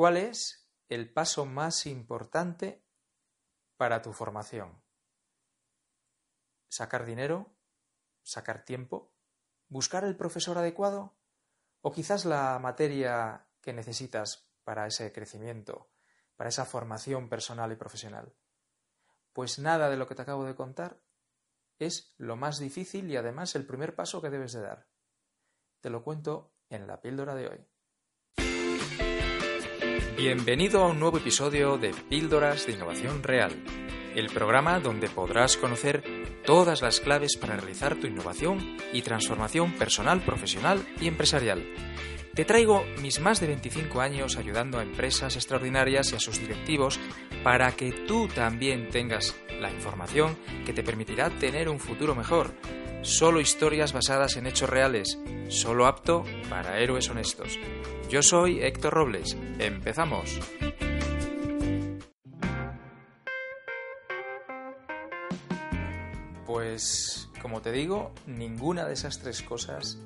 ¿Cuál es el paso más importante para tu formación? ¿Sacar dinero? ¿Sacar tiempo? ¿Buscar el profesor adecuado? ¿O quizás la materia que necesitas para ese crecimiento, para esa formación personal y profesional? Pues nada de lo que te acabo de contar es lo más difícil y además el primer paso que debes de dar. Te lo cuento en la píldora de hoy. Bienvenido a un nuevo episodio de Píldoras de Innovación Real, el programa donde podrás conocer todas las claves para realizar tu innovación y transformación personal, profesional y empresarial. Te traigo mis más de 25 años ayudando a empresas extraordinarias y a sus directivos para que tú también tengas la información que te permitirá tener un futuro mejor. Solo historias basadas en hechos reales, solo apto para héroes honestos. Yo soy Héctor Robles. Empezamos. Pues, como te digo, ninguna de esas tres cosas,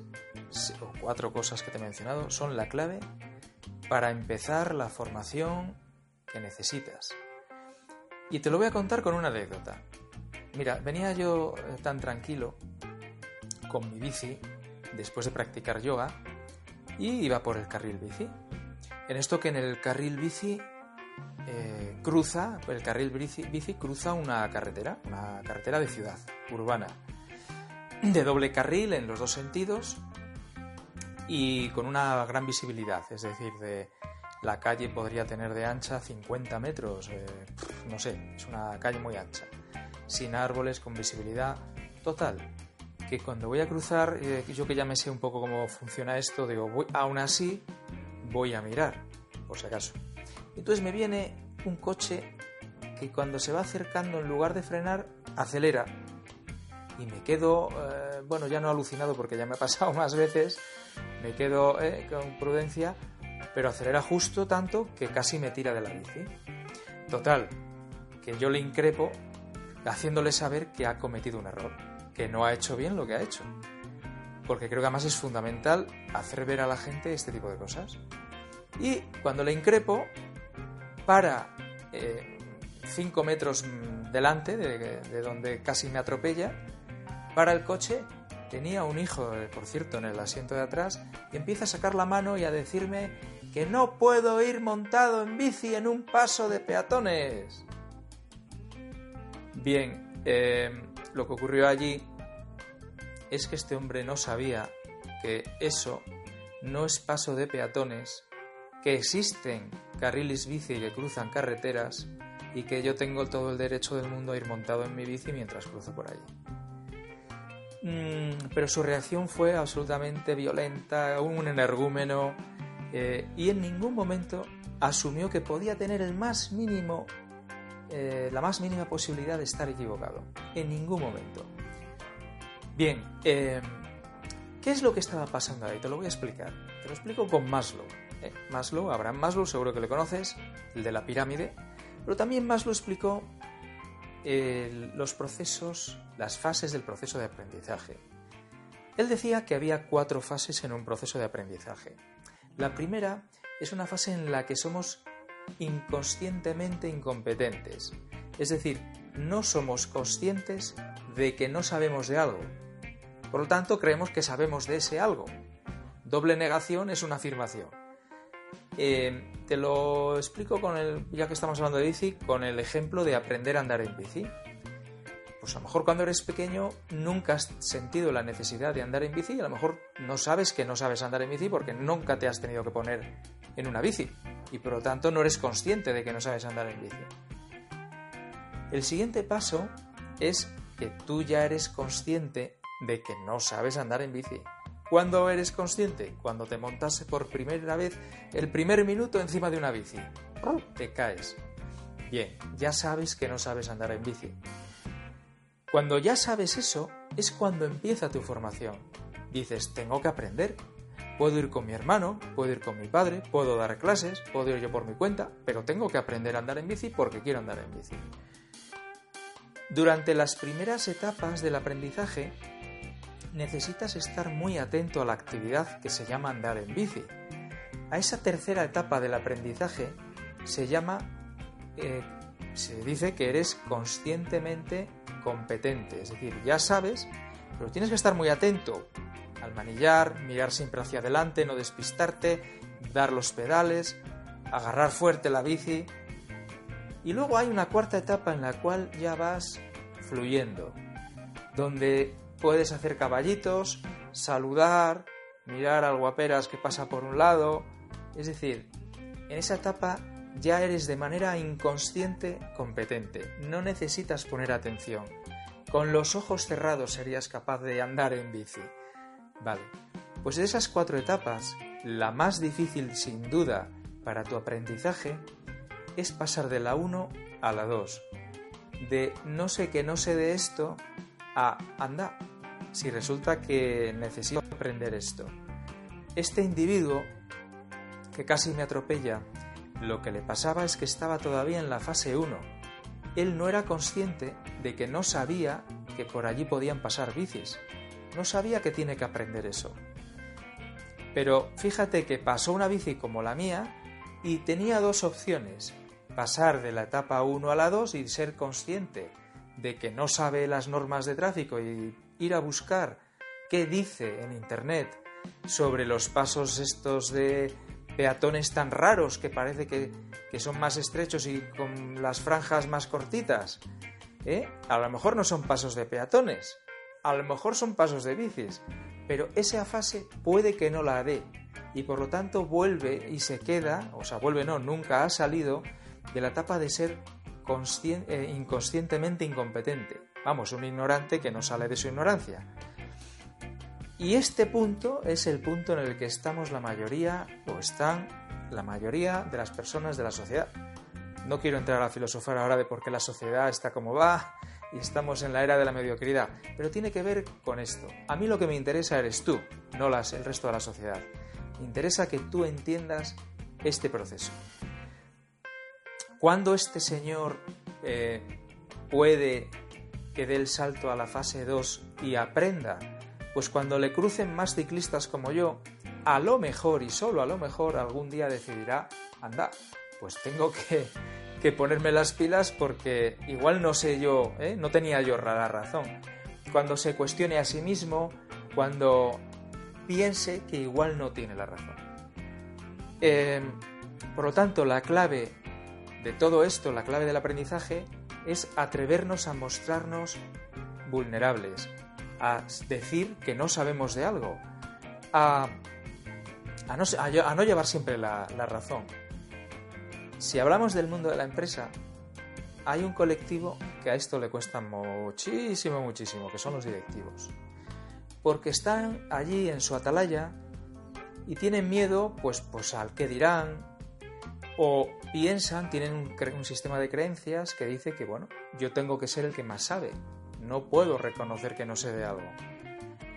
o cuatro cosas que te he mencionado, son la clave para empezar la formación que necesitas. Y te lo voy a contar con una anécdota. Mira, venía yo eh, tan tranquilo con mi bici después de practicar yoga y iba por el carril bici. En esto que en el carril bici eh, cruza, el carril bici, cruza una carretera, una carretera de ciudad, urbana, de doble carril en los dos sentidos y con una gran visibilidad, es decir, de la calle podría tener de ancha 50 metros, eh, no sé, es una calle muy ancha, sin árboles, con visibilidad total que cuando voy a cruzar, eh, yo que ya me sé un poco cómo funciona esto, digo, voy, aún así voy a mirar, por si acaso. Entonces me viene un coche que cuando se va acercando, en lugar de frenar, acelera. Y me quedo, eh, bueno, ya no alucinado porque ya me ha pasado más veces, me quedo eh, con prudencia, pero acelera justo tanto que casi me tira de la bici. Total, que yo le increpo haciéndole saber que ha cometido un error que no ha hecho bien lo que ha hecho. Porque creo que además es fundamental hacer ver a la gente este tipo de cosas. Y cuando le increpo, para 5 eh, metros delante de, donde casi me atropella, para el coche, tenía un hijo, eh, por cierto, en el asiento de atrás, y empieza a sacar la mano y a decirme que no puedo ir montado en bici en un paso de peatones. Bien, eh, lo que ocurrió allí es que este hombre no sabía que eso no es paso de peatones, que existen carriles bici que cruzan carreteras y que yo tengo todo el derecho del mundo a ir montado en mi bici mientras cruzo por allí. Mm, pero su reacción fue absolutamente violenta, un energúmeno, eh, y en ningún momento asumió que podía tener el más mínimo eh, la más mínima posibilidad de estar equivocado. En ningún momento. Bien, eh, ¿qué es lo que estaba pasando ahí? Te lo voy a explicar. Te lo explico con Maslow. ¿eh? Maslow, Abraham Maslow, seguro que le conoces, el de la pirámide. Pero también Maslow explicó los procesos, las fases del proceso de aprendizaje. Él decía que había cuatro fases en un proceso de aprendizaje. La primera es una fase en la que somos inconscientemente incompetentes. Es decir, no somos conscientes de que no sabemos de algo. Por lo tanto, creemos que sabemos de ese algo. Doble negación es una afirmación. Eh, te lo explico con el, ya que estamos hablando de bici, con el ejemplo de aprender a andar en bici. Pues a lo mejor cuando eres pequeño nunca has sentido la necesidad de andar en bici y a lo mejor no sabes que no sabes andar en bici porque nunca te has tenido que poner en una bici y por lo tanto no eres consciente de que no sabes andar en bici. El siguiente paso es que tú ya eres consciente de que no sabes andar en bici. ¿Cuándo eres consciente? Cuando te montas por primera vez el primer minuto encima de una bici. Te caes. Bien, ya sabes que no sabes andar en bici. Cuando ya sabes eso, es cuando empieza tu formación. Dices, tengo que aprender. Puedo ir con mi hermano, puedo ir con mi padre, puedo dar clases, puedo ir yo por mi cuenta, pero tengo que aprender a andar en bici porque quiero andar en bici. Durante las primeras etapas del aprendizaje, necesitas estar muy atento a la actividad que se llama andar en bici. A esa tercera etapa del aprendizaje se llama, eh, se dice que eres conscientemente competente, es decir, ya sabes, pero tienes que estar muy atento al manillar, mirar siempre hacia adelante, no despistarte, dar los pedales, agarrar fuerte la bici. Y luego hay una cuarta etapa en la cual ya vas fluyendo, donde puedes hacer caballitos, saludar, mirar al guaperas que pasa por un lado. Es decir, en esa etapa ya eres de manera inconsciente competente. No necesitas poner atención. Con los ojos cerrados serías capaz de andar en bici. Vale, pues de esas cuatro etapas, la más difícil sin duda para tu aprendizaje es pasar de la 1 a la 2. De no sé que no sé de esto a anda, si resulta que necesito aprender esto. Este individuo, que casi me atropella, lo que le pasaba es que estaba todavía en la fase 1. Él no era consciente de que no sabía que por allí podían pasar bicis. No sabía que tiene que aprender eso. Pero fíjate que pasó una bici como la mía y tenía dos opciones. Pasar de la etapa 1 a la 2 y ser consciente de que no sabe las normas de tráfico y ir a buscar qué dice en Internet sobre los pasos estos de peatones tan raros que parece que, son más estrechos y con las franjas más cortitas. ¿eh? A lo mejor no son pasos de peatones, a lo mejor son pasos de bicis, pero esa fase puede que no la dé y por lo tanto vuelve y se queda, o sea, vuelve no, nunca ha salido de la etapa de ser eh, inconscientemente incompetente. Vamos, un ignorante que no sale de su ignorancia. Y este punto es el punto en el que estamos la mayoría, o están la mayoría de las personas de la sociedad. No quiero entrar a filosofar ahora de por qué la sociedad está como va y estamos en la era de la mediocridad, pero tiene que ver con esto. A mí lo que me interesa eres tú, no las, el resto de la sociedad. Me interesa que tú entiendas este proceso. ¿Cuándo este señor eh, puede que dé el salto a la fase 2 y aprenda? Pues cuando le crucen más ciclistas como yo, a lo mejor y solo a lo mejor algún día decidirá, anda, pues tengo que, que ponerme las pilas porque igual no sé yo, ¿eh? no tenía yo la razón. Cuando se cuestione a sí mismo, cuando piense que igual no tiene la razón. Eh, por lo tanto, la clave de todo esto, la clave del aprendizaje es atrevernos a mostrarnos vulnerables, a decir que no sabemos de algo, a, no, llevar siempre la razón. Si hablamos del mundo de la empresa, hay un colectivo que a esto le cuesta muchísimo, muchísimo, que son los directivos. Porque están allí en su atalaya y tienen miedo, pues, pues al que dirán, o piensan, tienen un, sistema de creencias que dice que, bueno, yo tengo que ser el que más sabe, no puedo reconocer que no sé de algo.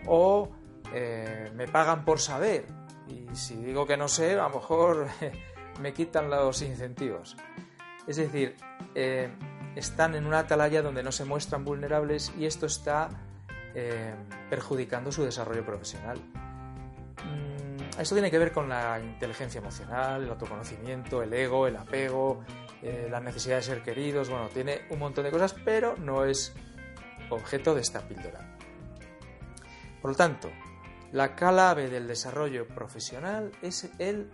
O eh, me pagan por saber, y si digo que no sé, a lo mejor me quitan los incentivos. Es decir, eh, están en una atalaya donde no se muestran vulnerables y esto está eh, perjudicando su desarrollo profesional. Esto tiene que ver con la inteligencia emocional, el autoconocimiento, el ego, el apego, eh, la necesidad de ser queridos, bueno, tiene un montón de cosas, pero no es objeto de esta píldora. Por lo tanto, la clave del desarrollo profesional es el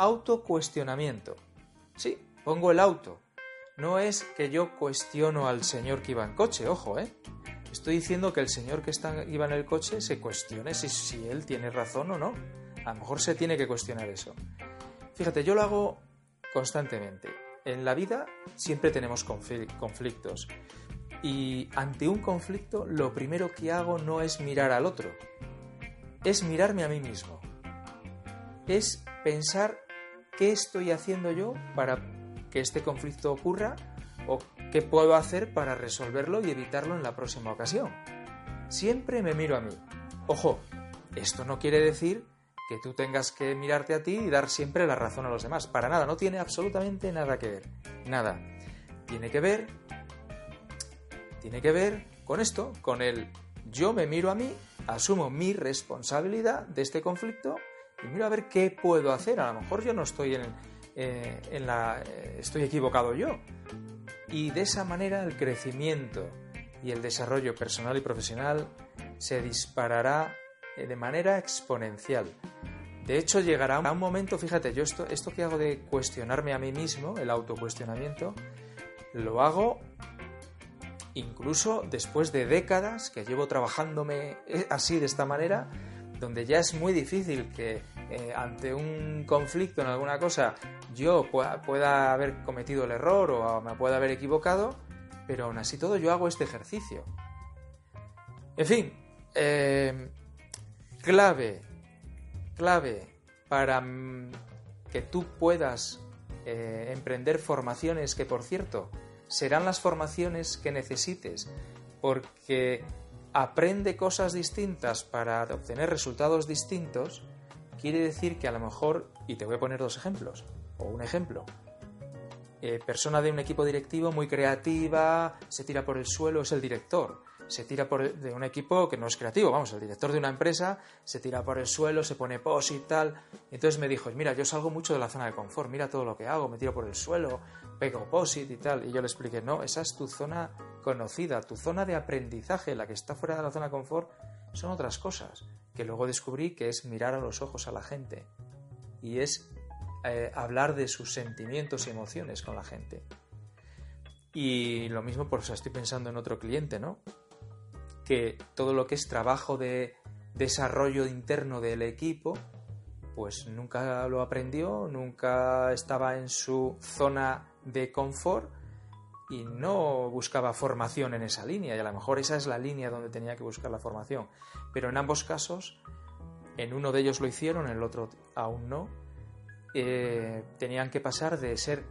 autocuestionamiento. Sí, pongo el auto. No es que yo cuestiono al señor que iba en coche, ojo, ¿eh? Estoy diciendo que el señor que está, iba en el coche se cuestione si, si él tiene razón o no. A lo mejor se tiene que cuestionar eso. Fíjate, yo lo hago constantemente. En la vida siempre tenemos conflictos. Y ante un conflicto lo primero que hago no es mirar al otro. es mirarme a mí mismo. Es pensar qué estoy haciendo yo para que este conflicto ocurra o qué puedo hacer para resolverlo y evitarlo en la próxima ocasión. Siempre me miro a mí. Ojo, esto no quiere decir que tú tengas que mirarte a ti y dar siempre la razón a los demás. Para nada, no tiene absolutamente nada que ver. Nada. Tiene que ver. Tiene que ver con esto, con el yo me miro a mí, asumo mi responsabilidad de este conflicto y miro a ver qué puedo hacer. A lo mejor yo no estoy en, eh, en la. Eh, estoy equivocado yo. Y de esa manera el crecimiento y el desarrollo personal y profesional se disparará eh, de manera exponencial. De hecho, llegará un momento, fíjate, yo esto, esto que hago de cuestionarme a mí mismo, el autocuestionamiento, lo hago incluso después de décadas que llevo trabajándome así de esta manera, donde ya es muy difícil que eh, ante un conflicto en alguna cosa yo pueda, haber cometido el error o me pueda haber equivocado, pero aún así todo yo hago este ejercicio. En fin, eh, clave, clave para mm, que tú puedas emprender formaciones que, por cierto, serán las formaciones que necesites, porque aprende cosas distintas para obtener resultados distintos, quiere decir que a lo mejor, y te voy a poner dos ejemplos, o un ejemplo, eh, persona de un equipo directivo muy creativa, se tira por el suelo, es el director se tira por de un equipo que no es creativo, vamos, el director de una empresa se tira por el suelo, se pone pos y tal. entonces me dijo, mira, yo salgo mucho de la zona de confort, mira todo lo que hago, me tiro por el suelo, pego posit y tal. Y yo le expliqué, no, esa es tu zona conocida, tu zona de aprendizaje, la que está fuera de la zona de confort, son otras cosas. Que luego descubrí que es mirar a los ojos a la gente y es eh, hablar de sus sentimientos y emociones con la gente. Y lo mismo, por eso estoy pensando en otro cliente, ¿no? que todo lo que es trabajo de desarrollo interno del equipo, pues nunca lo aprendió, nunca estaba en su zona de confort y no buscaba formación en esa línea. Y a lo mejor esa es la línea donde tenía que buscar la formación. Pero en ambos casos, en uno de ellos lo hicieron, en el otro aún no, eh, tenían que pasar de ser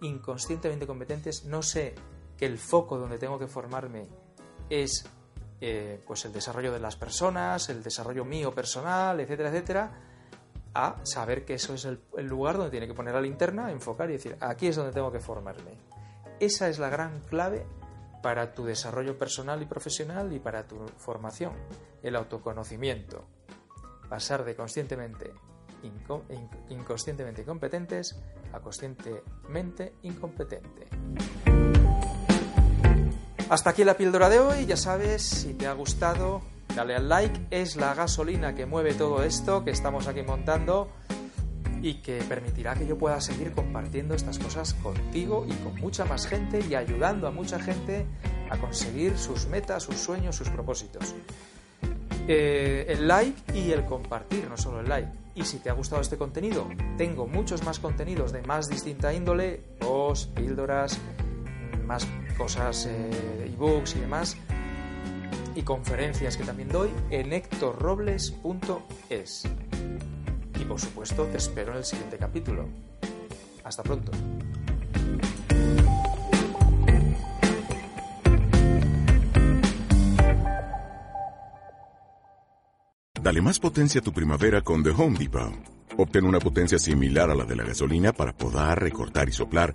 inconscientemente competentes, no sé que el foco donde tengo que formarme es eh, pues el desarrollo de las personas, el desarrollo mío personal, etcétera, etcétera, a saber que eso es el, lugar donde tiene que poner la linterna, enfocar y decir, aquí es donde tengo que formarme. Esa es la gran clave para tu desarrollo personal y profesional y para tu formación, el autoconocimiento. Pasar de conscientemente inconscientemente incompetentes a conscientemente incompetente. Hasta aquí la píldora de hoy, ya sabes, si te ha gustado, dale al like, es la gasolina que mueve todo esto que estamos aquí montando y que permitirá que yo pueda seguir compartiendo estas cosas contigo y con mucha más gente y ayudando a mucha gente a conseguir sus metas, sus sueños, sus propósitos. Eh, el like y el compartir, no solo el like. Y si te ha gustado este contenido, tengo muchos más contenidos de más distinta índole, posts, píldoras, más cosas, eh, ebooks y demás, y conferencias que también doy en hectorrobles.es. Y por supuesto te espero en el siguiente capítulo. Hasta pronto. Dale más potencia a tu primavera con The Home Depot. Obtén una potencia similar a la de la gasolina para podar, recortar y soplar